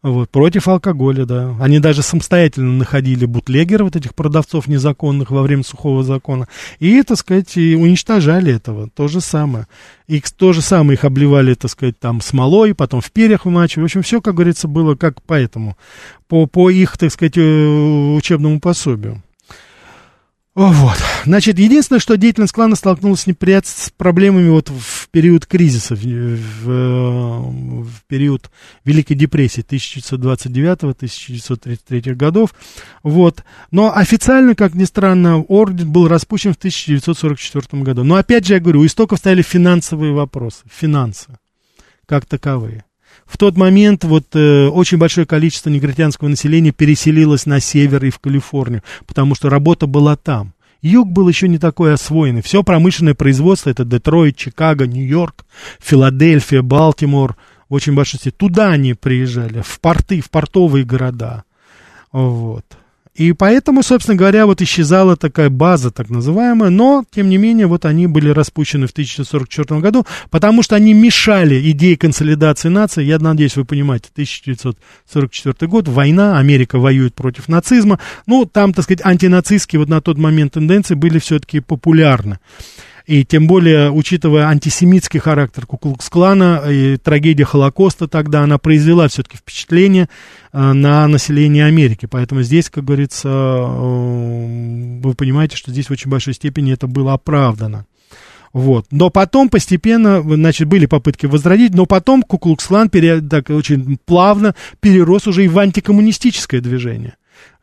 Вот, против алкоголя, да. Они даже самостоятельно находили бутлегеров, вот этих продавцов незаконных во время сухого закона. И, так сказать, и уничтожали этого. То же самое. И то же самое их обливали, так сказать, там смолой, потом в перьях вымачивали. В общем, все, как говорится, было как по этому. По, по их, так сказать, э, учебному пособию. Вот. Значит, единственное, что деятельность клана столкнулась неприят... с проблемами вот в период кризиса, в, в, в период Великой депрессии 1929-1933 годов. Вот. Но официально, как ни странно, орден был распущен в 1944 году. Но опять же, я говорю, у истоков стояли финансовые вопросы, финансы как таковые. В тот момент вот э, очень большое количество негритянского населения переселилось на север и в Калифорнию, потому что работа была там. Юг был еще не такой освоенный. Все промышленное производство, это Детройт, Чикаго, Нью-Йорк, Филадельфия, Балтимор, в очень большинстве. Туда они приезжали, в порты, в портовые города. Вот. И поэтому, собственно говоря, вот исчезала такая база, так называемая, но, тем не менее, вот они были распущены в 1944 году, потому что они мешали идее консолидации нации. Я надеюсь, вы понимаете, 1944 год, война, Америка воюет против нацизма. Ну, там, так сказать, антинацистские вот на тот момент тенденции были все-таки популярны. И тем более, учитывая антисемитский характер Куклукс-клана и трагедия Холокоста тогда, она произвела все-таки впечатление э, на население Америки. Поэтому здесь, как говорится, э, вы понимаете, что здесь в очень большой степени это было оправдано. Вот. Но потом постепенно, значит, были попытки возродить, но потом Куклукс-клан так очень плавно перерос уже и в антикоммунистическое движение.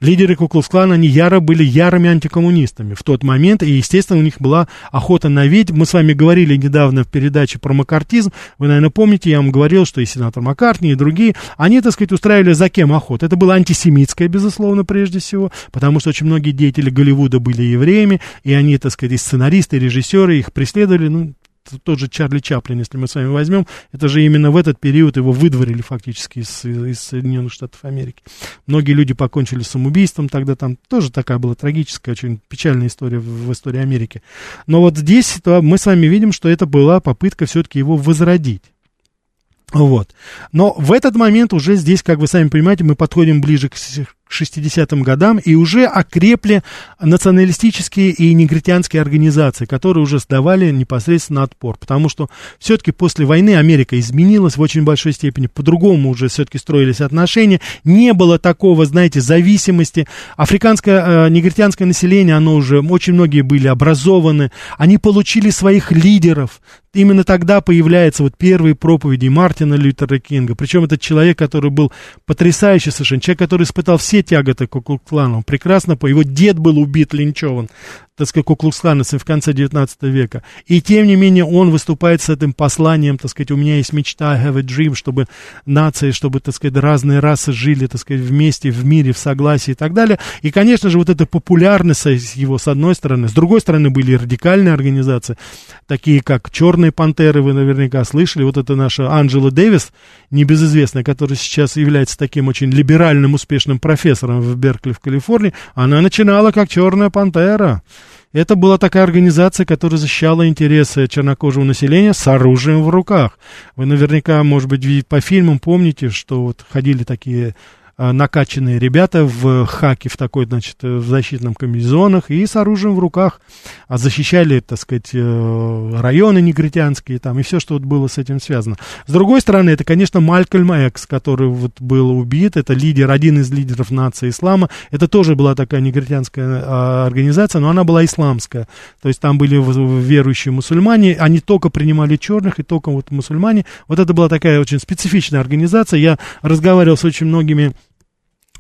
Лидеры Куклус-клана, они яро были ярыми антикоммунистами в тот момент, и, естественно, у них была охота на ведьм. Мы с вами говорили недавно в передаче про макартизм, вы, наверное, помните, я вам говорил, что и сенатор Маккартни, и другие, они, так сказать, устраивали за кем охоту. Это было антисемитское, безусловно, прежде всего, потому что очень многие деятели Голливуда были евреями, и они, так сказать, и сценаристы, и режиссеры их преследовали, ну, тот же Чарли Чаплин, если мы с вами возьмем, это же именно в этот период его выдворили фактически из, из Соединенных Штатов Америки. Многие люди покончили самоубийством, тогда там тоже такая была трагическая, очень печальная история в, в истории Америки. Но вот здесь то мы с вами видим, что это была попытка все-таки его возродить. Вот. Но в этот момент уже здесь, как вы сами понимаете, мы подходим ближе к 60-м годам, и уже окрепли националистические и негритянские организации, которые уже сдавали непосредственно отпор, потому что все-таки после войны Америка изменилась в очень большой степени, по-другому уже все-таки строились отношения, не было такого, знаете, зависимости, африканское, э, негритянское население, оно уже, очень многие были образованы, они получили своих лидеров, именно тогда появляются вот первые проповеди Мартина Лютера Кинга, причем этот человек, который был потрясающий совершенно, человек, который испытал все тяготы Куклукс-клана. Он прекрасно, его дед был убит, линчеван, так сказать, куклукс-клановцем в конце 19 века. И тем не менее он выступает с этим посланием, так сказать, у меня есть мечта, I have a dream, чтобы нации, чтобы, так сказать, разные расы жили, так сказать, вместе, в мире, в согласии и так далее. И, конечно же, вот эта популярность его с одной стороны, с другой стороны были радикальные организации, такие как Черные пантеры, вы наверняка слышали, вот это наша Анджела Дэвис, небезызвестная, которая сейчас является таким очень либеральным, успешным профессором в Беркли в Калифорнии, она начинала как Черная пантера. Это была такая организация, которая защищала интересы чернокожего населения с оружием в руках. Вы наверняка, может быть, по фильмам помните, что вот ходили такие накачанные ребята в хаке, в такой, значит, э, в защитном комбинезонах и с оружием в руках, а защищали, так сказать, э, районы негритянские там и все, что вот было с этим связано. С другой стороны, это, конечно, Малькольм Экс, который вот был убит, это лидер, один из лидеров нации ислама, это тоже была такая негритянская а, организация, но она была исламская, то есть там были верующие мусульмане, они только принимали черных и только вот мусульмане, вот это была такая очень специфичная организация, я разговаривал с очень многими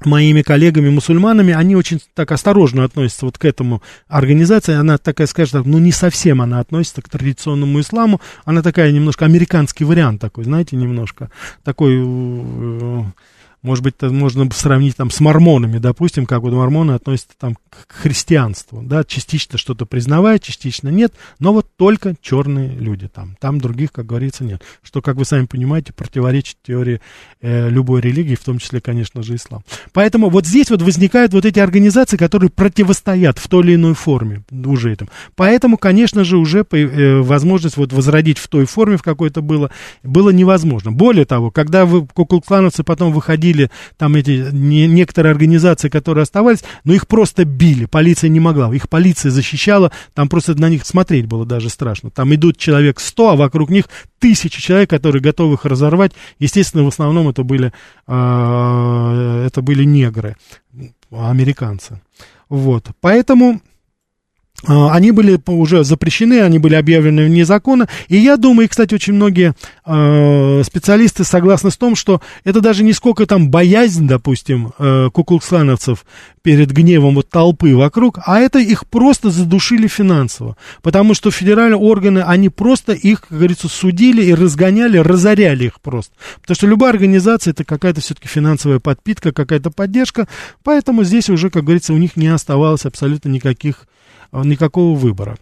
моими коллегами-мусульманами, они очень так осторожно относятся вот к этому организации, она такая, скажем так, ну не совсем она относится к традиционному исламу, она такая немножко американский вариант такой, знаете, немножко такой, э, Может быть, это можно сравнить там с мормонами, допустим, как вот мормоны относятся там к христианству, да, частично что-то признавая, частично нет, но вот только черные люди там, там других, как говорится, нет. Что, как вы сами понимаете, противоречит теории э, любой религии, в том числе, конечно же, ислам. Поэтому вот здесь вот возникают вот эти организации, которые противостоят в той или иной форме уже этому. Поэтому, конечно же, уже э, возможность вот возродить в той форме, в какой то было, было невозможно. Более того, когда вы, куклуклановцы потом выходили, там эти не, некоторые организации, которые оставались, но их просто били, полиция не могла, их полиция защищала, там просто на них смотреть было даже страшно. Там идут человек 100, а вокруг них тысячи человек, которые готовы их разорвать. Естественно, в основном это были, э, это были негры, американцы. Вот, поэтому... А, они были уже запрещены, они были объявлены вне закона. И я думаю, и, кстати, очень многие э, специалисты согласны с том, что это даже не сколько там боязнь, допустим, э, куклукслановцев перед гневом вот толпы вокруг, а это их просто задушили финансово. Потому что федеральные органы, они просто их, как говорится, судили и разгоняли, разоряли их просто. Потому что любая организация это какая-то все-таки финансовая подпитка, какая-то поддержка. Поэтому здесь уже, как говорится, у них не оставалось абсолютно никаких никакого выбора.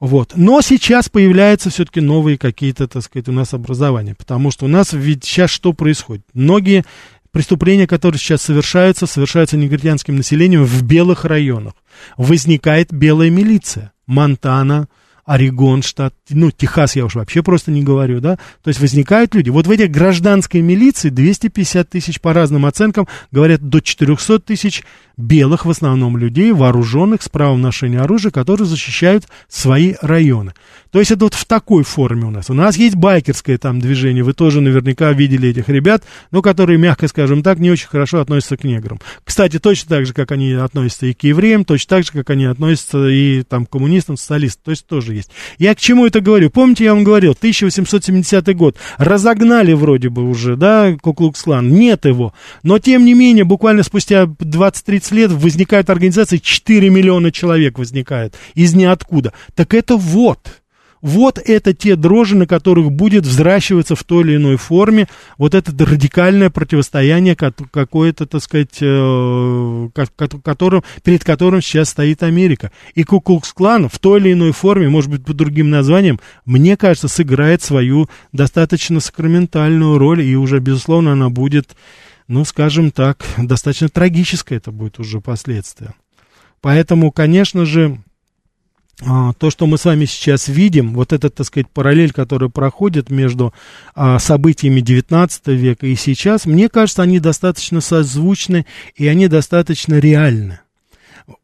Вот. Но сейчас появляются все-таки новые какие-то, так сказать, у нас образования, потому что у нас ведь сейчас что происходит? Многие преступления, которые сейчас совершаются, совершаются негритянским населением в белых районах. Возникает белая милиция. Монтана, Орегон штат, ну, Техас я уж вообще просто не говорю, да, то есть возникают люди. Вот в этих гражданской милиции 250 тысяч по разным оценкам, говорят, до 400 тысяч белых в основном людей, вооруженных с правом ношения оружия, которые защищают свои районы. То есть это вот в такой форме у нас. У нас есть байкерское там движение, вы тоже наверняка видели этих ребят, но которые, мягко скажем так, не очень хорошо относятся к неграм. Кстати, точно так же, как они относятся и к евреям, точно так же, как они относятся и там к коммунистам, социалистам, то есть тоже есть. Я к чему это говорю? Помните, я вам говорил, 1870 год, разогнали вроде бы уже, да, Куклукс-клан, нет его, но тем не менее, буквально спустя 20-30 лет возникает организация, 4 миллиона человек возникает из ниоткуда. Так это вот, вот это те дрожжи, на которых будет взращиваться в той или иной форме вот это радикальное противостояние, какое-то, так сказать, э, которым, перед которым сейчас стоит Америка. И Куклукс-клан в той или иной форме, может быть, под другим названием, мне кажется, сыграет свою достаточно сакраментальную роль, и уже, безусловно, она будет ну, скажем так, достаточно трагическое это будет уже последствие. Поэтому, конечно же, то, что мы с вами сейчас видим, вот эта, так сказать, параллель, которая проходит между а, событиями 19 века и сейчас, мне кажется, они достаточно созвучны и они достаточно реальны.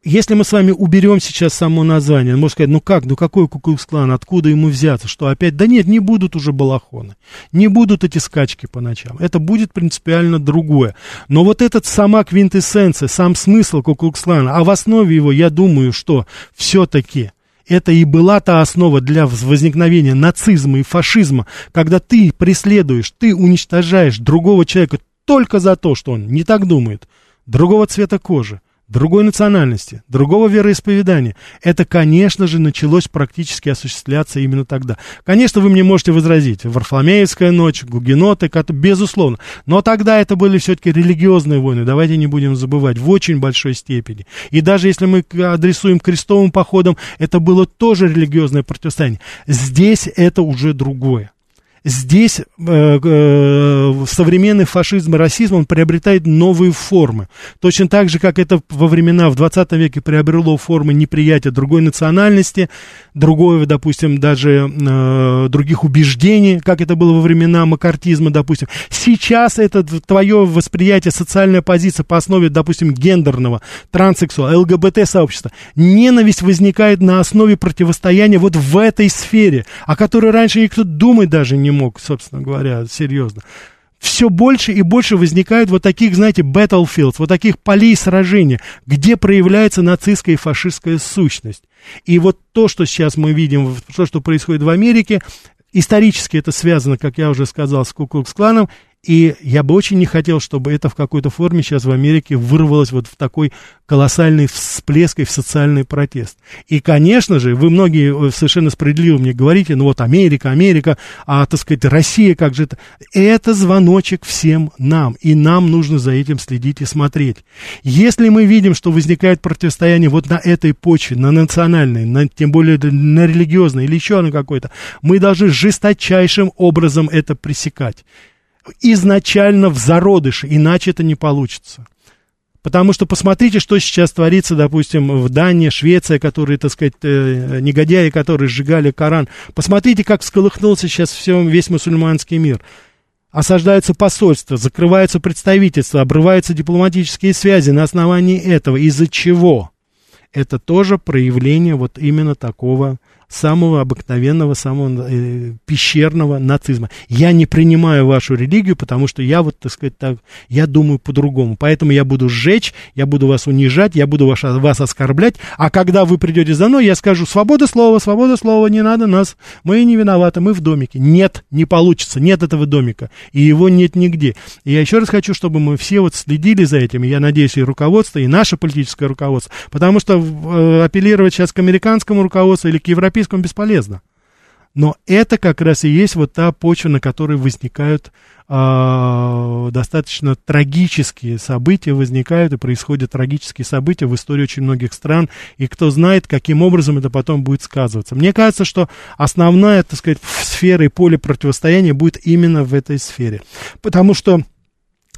Если мы с вами уберем сейчас само название, можно сказать, ну как, ну какой Кукукс-клан, откуда ему взяться, что опять, да нет, не будут уже балахоны, не будут эти скачки по ночам, это будет принципиально другое. Но вот этот сама квинтэссенция, сам смысл Кукукс-клана, а в основе его, я думаю, что все-таки это и была та основа для возникновения нацизма и фашизма, когда ты преследуешь, ты уничтожаешь другого человека только за то, что он не так думает, другого цвета кожи, другой национальности, другого вероисповедания. Это, конечно же, началось практически осуществляться именно тогда. Конечно, вы мне можете возразить, Варфоломеевская ночь, гугеноты, безусловно. Но тогда это были все-таки религиозные войны, давайте не будем забывать, в очень большой степени. И даже если мы адресуем крестовым походом, это было тоже религиозное противостояние. Здесь это уже другое. Здесь э, э, современный фашизм и расизм, он приобретает новые формы. Точно так же, как это во времена, в 20 веке приобрело формы неприятия другой национальности, другой, допустим, даже э, других убеждений, как это было во времена макартизма, допустим. Сейчас это твое восприятие, социальная позиция по основе, допустим, гендерного, транссексуала, ЛГБТ-сообщества. Ненависть возникает на основе противостояния вот в этой сфере, о которой раньше никто думать даже не мог, собственно говоря, серьезно все больше и больше возникает вот таких, знаете, battlefields, вот таких полей сражения, где проявляется нацистская и фашистская сущность. И вот то, что сейчас мы видим, то, что происходит в Америке, исторически это связано, как я уже сказал, с Куклукс-кланом, И я бы очень не хотел, чтобы это в какой-то форме сейчас в Америке вырвалось вот в такой колоссальный всплеск и в социальный протест. И, конечно же, вы многие э, совершенно справедливо мне говорите, ну вот Америка, Америка, а, так сказать, Россия, как же это? Это звоночек всем нам, и нам нужно за этим следить и смотреть. Если мы видим, что возникает противостояние вот на этой почве, на национальной, на, тем более на религиозной или еще на какой-то, мы должны жесточайшим образом это пресекать изначально в зародыше, иначе это не получится. Потому что посмотрите, что сейчас творится, допустим, в Дании, Швеция, которые, так сказать, э, негодяи, которые сжигали Коран. Посмотрите, как всколыхнулся сейчас все, весь мусульманский мир. Осаждаются посольства, закрываются представительства, обрываются дипломатические связи на основании этого. Из-за чего? Это тоже проявление вот именно такого самого обыкновенного, самого э, пещерного нацизма. Я не принимаю вашу религию, потому что я вот, так сказать, так, я думаю по-другому. Поэтому я буду сжечь, я буду вас унижать, я буду вас, вас оскорблять, а когда вы придете за мной, я скажу, свобода слова, свобода слова, не надо нас, мы не виноваты, мы в домике. Нет, не получится, нет этого домика, и его нет нигде. И я еще раз хочу, чтобы мы все вот следили за этим, я надеюсь, и руководство, и наше политическое руководство, потому что э, апеллировать сейчас к американскому руководству или к европейскому европейском бесполезно. Но это как раз и есть вот та почва, на которой возникают э, достаточно трагические события, возникают и происходят трагические события в истории очень многих стран, и кто знает, каким образом это потом будет сказываться. Мне кажется, что основная, так сказать, сфера и поле противостояния будет именно в этой сфере. Потому что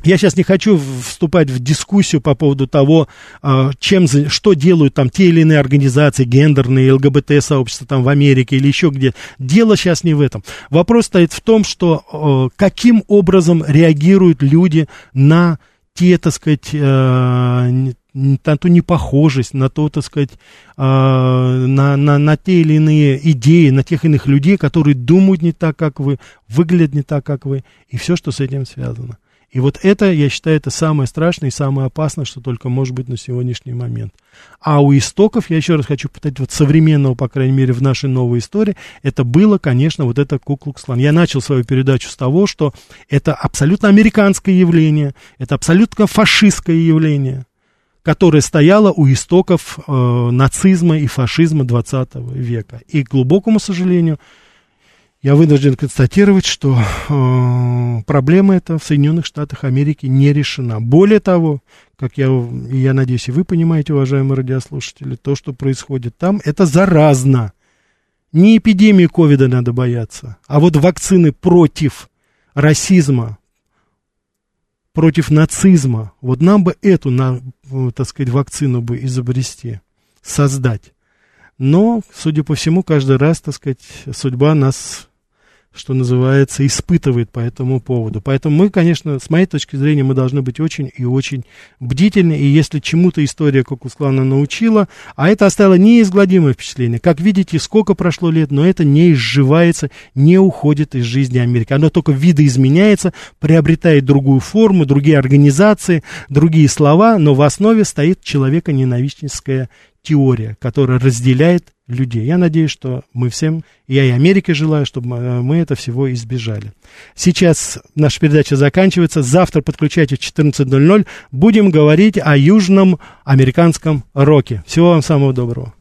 я сейчас не хочу вступать в дискуссию по поводу того, а, чем, что делают там те или иные организации, гендерные, ЛГБТ-сообщества там в Америке или еще где. Дело сейчас не в этом. Вопрос стоит в том, что каким образом реагируют люди на те, так сказать, э, на ту непохожесть, на то, так сказать, на, на, на те или иные идеи, на тех иных людей, которые думают не так, как вы, выглядят не так, как вы, и все, что с этим связано. И вот это, я считаю, это самое страшное и самое опасное, что только может быть на сегодняшний момент. А у истоков, я еще раз хочу повторить, вот современного, по крайней мере, в нашей новой истории, это было, конечно, вот это Куклукслан. Я начал свою передачу с того, что это абсолютно американское явление, это абсолютно фашистское явление, которое стояло у истоков э, нацизма и фашизма 20 века. И, к глубокому сожалению, я вынужден констатировать, что э, проблема эта в Соединенных Штатах Америки не решена. Более того, как я, я надеюсь, и вы понимаете, уважаемые радиослушатели, то, что происходит там, это заразно. Не эпидемии ковида надо бояться, а вот вакцины против расизма, против нацизма. Вот нам бы эту, на, так сказать, вакцину бы изобрести, создать. Но, судя по всему, каждый раз, так сказать, судьба нас что называется, испытывает по этому поводу. Поэтому мы, конечно, с моей точки зрения, мы должны быть очень и очень бдительны. И если чему-то история Кокусклана научила, а это оставило неизгладимое впечатление. Как видите, сколько прошло лет, но это не изживается, не уходит из жизни Америки. Оно только видоизменяется, приобретает другую форму, другие организации, другие слова, но в основе стоит человека-ненавистническая теория, которая разделяет людей. Я надеюсь, что мы всем, я и Америке желаю, чтобы э, мы это всего избежали. Сейчас наша передача заканчивается. Завтра подключайтесь в 14.00. Будем говорить о южном американском роке. Всего вам самого доброго.